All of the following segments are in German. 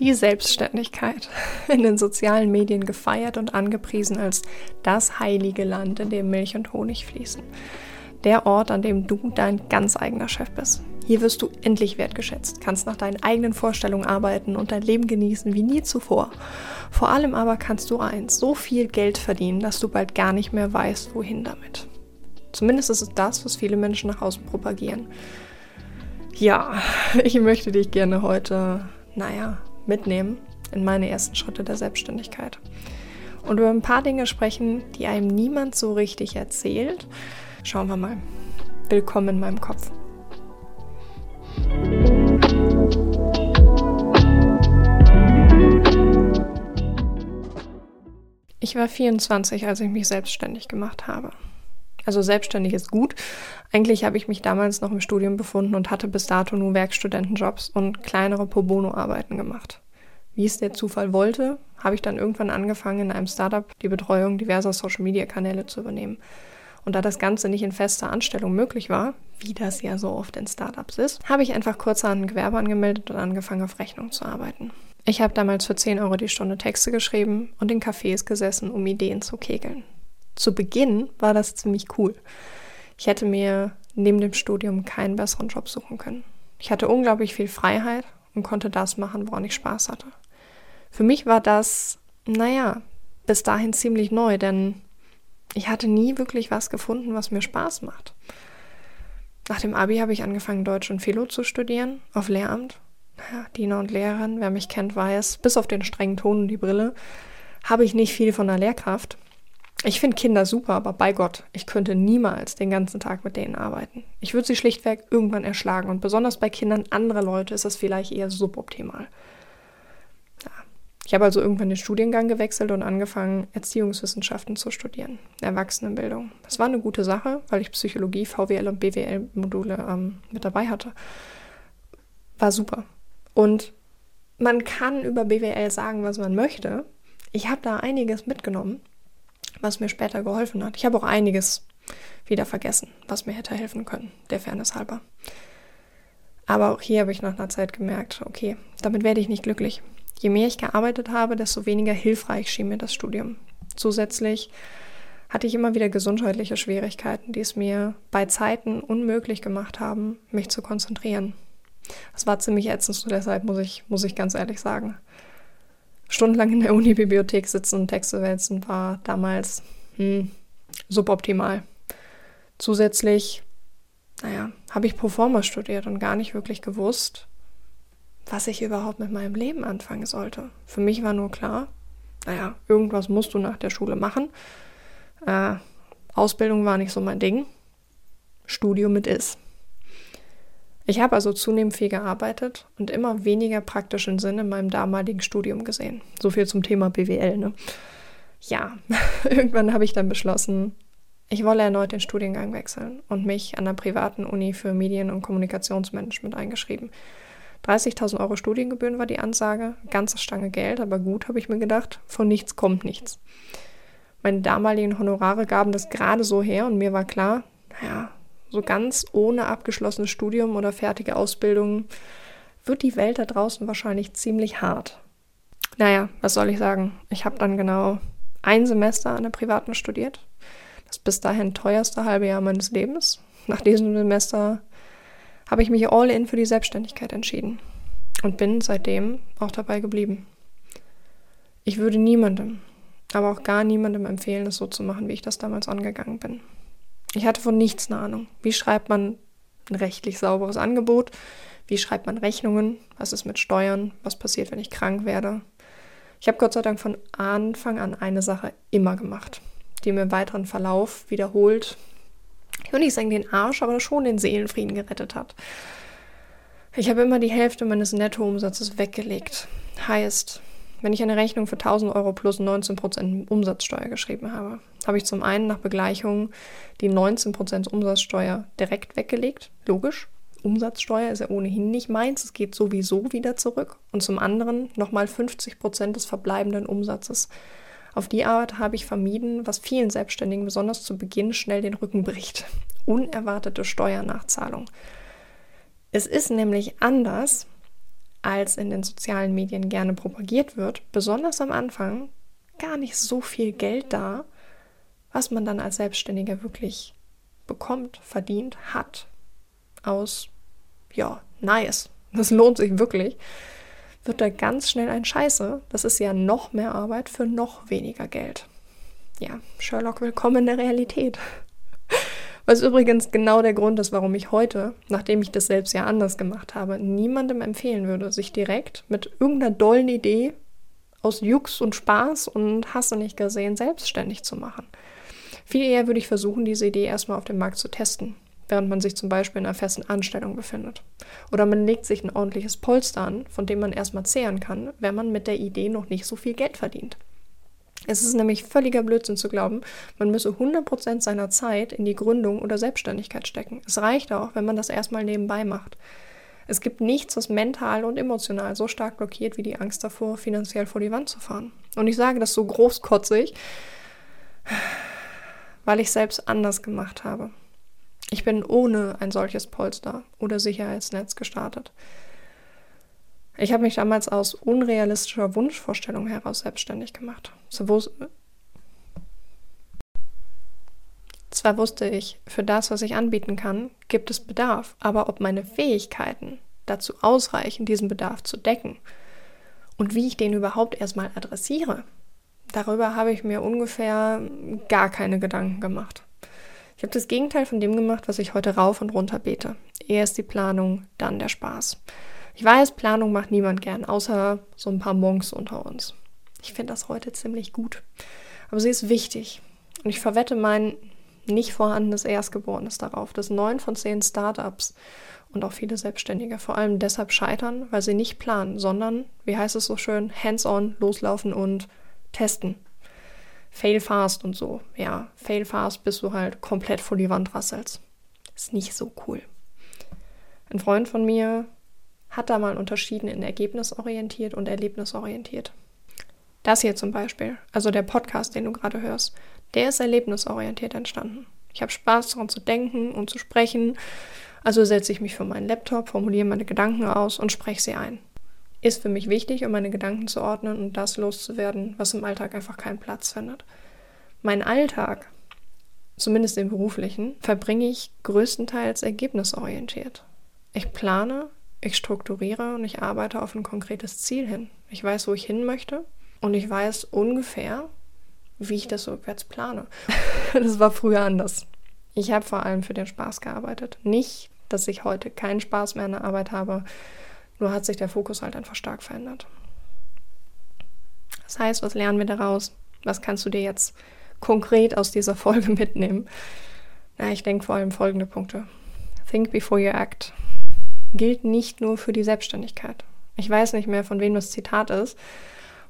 Die Selbstständigkeit, in den sozialen Medien gefeiert und angepriesen als das heilige Land, in dem Milch und Honig fließen. Der Ort, an dem du dein ganz eigener Chef bist. Hier wirst du endlich wertgeschätzt, kannst nach deinen eigenen Vorstellungen arbeiten und dein Leben genießen wie nie zuvor. Vor allem aber kannst du eins, so viel Geld verdienen, dass du bald gar nicht mehr weißt, wohin damit. Zumindest ist es das, was viele Menschen nach außen propagieren. Ja, ich möchte dich gerne heute, naja, mitnehmen in meine ersten Schritte der Selbstständigkeit. Und über ein paar Dinge sprechen, die einem niemand so richtig erzählt. Schauen wir mal. Willkommen in meinem Kopf. Ich war 24, als ich mich selbstständig gemacht habe. Also selbstständig ist gut. Eigentlich habe ich mich damals noch im Studium befunden und hatte bis dato nur Werkstudentenjobs und kleinere Pro Bono-Arbeiten gemacht. Wie es der Zufall wollte, habe ich dann irgendwann angefangen, in einem Startup die Betreuung diverser Social-Media-Kanäle zu übernehmen. Und da das Ganze nicht in fester Anstellung möglich war, wie das ja so oft in Startups ist, habe ich einfach kurzerhand ein Gewerbe angemeldet und angefangen, auf Rechnung zu arbeiten. Ich habe damals für 10 Euro die Stunde Texte geschrieben und in Cafés gesessen, um Ideen zu kegeln. Zu Beginn war das ziemlich cool. Ich hätte mir neben dem Studium keinen besseren Job suchen können. Ich hatte unglaublich viel Freiheit und konnte das machen, woran ich Spaß hatte. Für mich war das, naja, bis dahin ziemlich neu, denn ich hatte nie wirklich was gefunden, was mir Spaß macht. Nach dem Abi habe ich angefangen, Deutsch und Philo zu studieren, auf Lehramt. Naja, Diener und Lehrerin, wer mich kennt, weiß, bis auf den strengen Ton und die Brille, habe ich nicht viel von der Lehrkraft. Ich finde Kinder super, aber bei Gott, ich könnte niemals den ganzen Tag mit denen arbeiten. Ich würde sie schlichtweg irgendwann erschlagen und besonders bei Kindern anderer Leute ist das vielleicht eher suboptimal. Ja. Ich habe also irgendwann den Studiengang gewechselt und angefangen, Erziehungswissenschaften zu studieren, Erwachsenenbildung. Das war eine gute Sache, weil ich Psychologie, VWL und BWL-Module ähm, mit dabei hatte. War super. Und man kann über BWL sagen, was man möchte. Ich habe da einiges mitgenommen was mir später geholfen hat. Ich habe auch einiges wieder vergessen, was mir hätte helfen können, der Fairness halber. Aber auch hier habe ich nach einer Zeit gemerkt, okay, damit werde ich nicht glücklich. Je mehr ich gearbeitet habe, desto weniger hilfreich schien mir das Studium. Zusätzlich hatte ich immer wieder gesundheitliche Schwierigkeiten, die es mir bei Zeiten unmöglich gemacht haben, mich zu konzentrieren. Das war ziemlich ätzend, deshalb muss ich, muss ich ganz ehrlich sagen stundenlang in der Uni-Bibliothek sitzen und Texte wälzen war damals hm, suboptimal. Zusätzlich, naja, habe ich Performer studiert und gar nicht wirklich gewusst, was ich überhaupt mit meinem Leben anfangen sollte. Für mich war nur klar, naja, irgendwas musst du nach der Schule machen. Äh, Ausbildung war nicht so mein Ding. Studium mit ist. Ich habe also zunehmend viel gearbeitet und immer weniger praktischen Sinn in meinem damaligen Studium gesehen. So viel zum Thema BWL, ne? Ja, irgendwann habe ich dann beschlossen, ich wolle erneut den Studiengang wechseln und mich an der privaten Uni für Medien- und Kommunikationsmanagement eingeschrieben. 30.000 Euro Studiengebühren war die Ansage, ganze Stange Geld, aber gut, habe ich mir gedacht, von nichts kommt nichts. Meine damaligen Honorare gaben das gerade so her und mir war klar, so ganz ohne abgeschlossenes Studium oder fertige Ausbildung wird die Welt da draußen wahrscheinlich ziemlich hart. Naja, was soll ich sagen? Ich habe dann genau ein Semester an der privaten studiert. Das bis dahin teuerste halbe Jahr meines Lebens. Nach diesem Semester habe ich mich all in für die Selbstständigkeit entschieden und bin seitdem auch dabei geblieben. Ich würde niemandem, aber auch gar niemandem empfehlen, es so zu machen, wie ich das damals angegangen bin. Ich hatte von nichts eine Ahnung. Wie schreibt man ein rechtlich sauberes Angebot? Wie schreibt man Rechnungen? Was ist mit Steuern? Was passiert, wenn ich krank werde? Ich habe Gott sei Dank von Anfang an eine Sache immer gemacht, die mir im weiteren Verlauf wiederholt, ich will nicht sagen den Arsch, aber schon den Seelenfrieden gerettet hat. Ich habe immer die Hälfte meines Nettoumsatzes weggelegt. Heißt, wenn ich eine Rechnung für 1000 Euro plus 19% Umsatzsteuer geschrieben habe, habe ich zum einen nach Begleichung die 19% Umsatzsteuer direkt weggelegt. Logisch. Umsatzsteuer ist ja ohnehin nicht meins. Es geht sowieso wieder zurück. Und zum anderen nochmal 50% des verbleibenden Umsatzes Auf die Art habe ich vermieden, was vielen Selbstständigen besonders zu Beginn schnell den Rücken bricht. Unerwartete Steuernachzahlung. Es ist nämlich anders, als in den sozialen Medien gerne propagiert wird, besonders am Anfang gar nicht so viel Geld da, was man dann als Selbstständiger wirklich bekommt, verdient, hat. Aus, ja, nice. Das lohnt sich wirklich. Wird da ganz schnell ein Scheiße. Das ist ja noch mehr Arbeit für noch weniger Geld. Ja, Sherlock, willkommen in der Realität. Was übrigens genau der Grund ist, warum ich heute, nachdem ich das selbst ja anders gemacht habe, niemandem empfehlen würde, sich direkt mit irgendeiner dollen Idee aus Jux und Spaß und hast du nicht gesehen, selbstständig zu machen. Viel eher würde ich versuchen, diese Idee erstmal auf dem Markt zu testen, während man sich zum Beispiel in einer festen Anstellung befindet. Oder man legt sich ein ordentliches Polster an, von dem man erstmal zehren kann, wenn man mit der Idee noch nicht so viel Geld verdient. Es ist nämlich völliger Blödsinn zu glauben, man müsse 100% seiner Zeit in die Gründung oder Selbstständigkeit stecken. Es reicht auch, wenn man das erstmal nebenbei macht. Es gibt nichts, was mental und emotional so stark blockiert wie die Angst davor, finanziell vor die Wand zu fahren. Und ich sage das so großkotzig, weil ich selbst anders gemacht habe. Ich bin ohne ein solches Polster oder Sicherheitsnetz gestartet. Ich habe mich damals aus unrealistischer Wunschvorstellung heraus selbstständig gemacht. Zwar wusste ich, für das, was ich anbieten kann, gibt es Bedarf, aber ob meine Fähigkeiten dazu ausreichen, diesen Bedarf zu decken und wie ich den überhaupt erstmal adressiere, darüber habe ich mir ungefähr gar keine Gedanken gemacht. Ich habe das Gegenteil von dem gemacht, was ich heute rauf und runter bete. Erst die Planung, dann der Spaß. Ich weiß, Planung macht niemand gern, außer so ein paar Monks unter uns. Ich finde das heute ziemlich gut. Aber sie ist wichtig. Und ich verwette mein nicht vorhandenes Erstgeborenes darauf, dass neun von zehn Startups und auch viele Selbstständige vor allem deshalb scheitern, weil sie nicht planen, sondern, wie heißt es so schön, hands-on, loslaufen und testen. Fail fast und so. Ja, fail fast, bis du halt komplett vor die Wand rasselst. Ist nicht so cool. Ein Freund von mir hat da mal unterschieden in ergebnisorientiert und erlebnisorientiert. Das hier zum Beispiel, also der Podcast, den du gerade hörst, der ist erlebnisorientiert entstanden. Ich habe Spaß daran zu denken und zu sprechen, also setze ich mich vor meinen Laptop, formuliere meine Gedanken aus und spreche sie ein. Ist für mich wichtig, um meine Gedanken zu ordnen und das loszuwerden, was im Alltag einfach keinen Platz findet. Mein Alltag, zumindest den beruflichen, verbringe ich größtenteils ergebnisorientiert. Ich plane, ich strukturiere und ich arbeite auf ein konkretes Ziel hin. Ich weiß, wo ich hin möchte und ich weiß ungefähr, wie ich das rückwärts plane. das war früher anders. Ich habe vor allem für den Spaß gearbeitet. Nicht, dass ich heute keinen Spaß mehr in der Arbeit habe, nur hat sich der Fokus halt einfach stark verändert. Das heißt, was lernen wir daraus? Was kannst du dir jetzt konkret aus dieser Folge mitnehmen? Na, ich denke vor allem folgende Punkte. Think before you act gilt nicht nur für die Selbstständigkeit. Ich weiß nicht mehr, von wem das Zitat ist.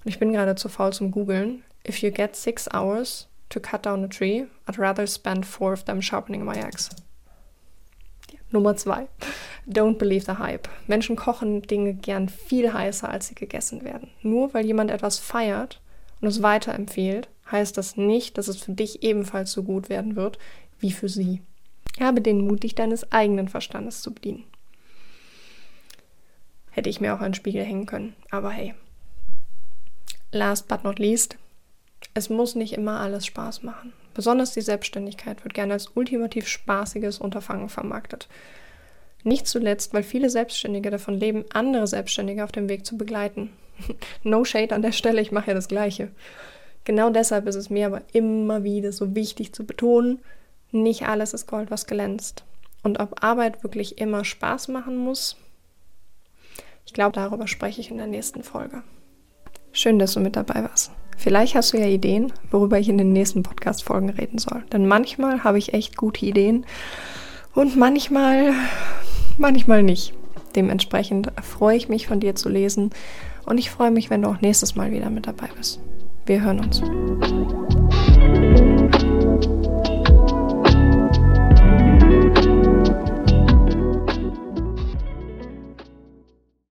Und ich bin gerade zu faul zum Googeln. If you get six hours to cut down a tree, I'd rather spend four of them sharpening my axe. Nummer zwei. Don't believe the hype. Menschen kochen Dinge gern viel heißer, als sie gegessen werden. Nur weil jemand etwas feiert und es weiterempfiehlt, heißt das nicht, dass es für dich ebenfalls so gut werden wird wie für sie. Habe den Mut, dich deines eigenen Verstandes zu bedienen. Hätte ich mir auch einen Spiegel hängen können. Aber hey. Last but not least, es muss nicht immer alles Spaß machen. Besonders die Selbstständigkeit wird gerne als ultimativ spaßiges Unterfangen vermarktet. Nicht zuletzt, weil viele Selbstständige davon leben, andere Selbstständige auf dem Weg zu begleiten. no shade an der Stelle, ich mache ja das Gleiche. Genau deshalb ist es mir aber immer wieder so wichtig zu betonen, nicht alles ist Gold, was glänzt. Und ob Arbeit wirklich immer Spaß machen muss, ich glaube, darüber spreche ich in der nächsten Folge. Schön, dass du mit dabei warst. Vielleicht hast du ja Ideen, worüber ich in den nächsten Podcast-Folgen reden soll. Denn manchmal habe ich echt gute Ideen und manchmal, manchmal nicht. Dementsprechend freue ich mich von dir zu lesen und ich freue mich, wenn du auch nächstes Mal wieder mit dabei bist. Wir hören uns.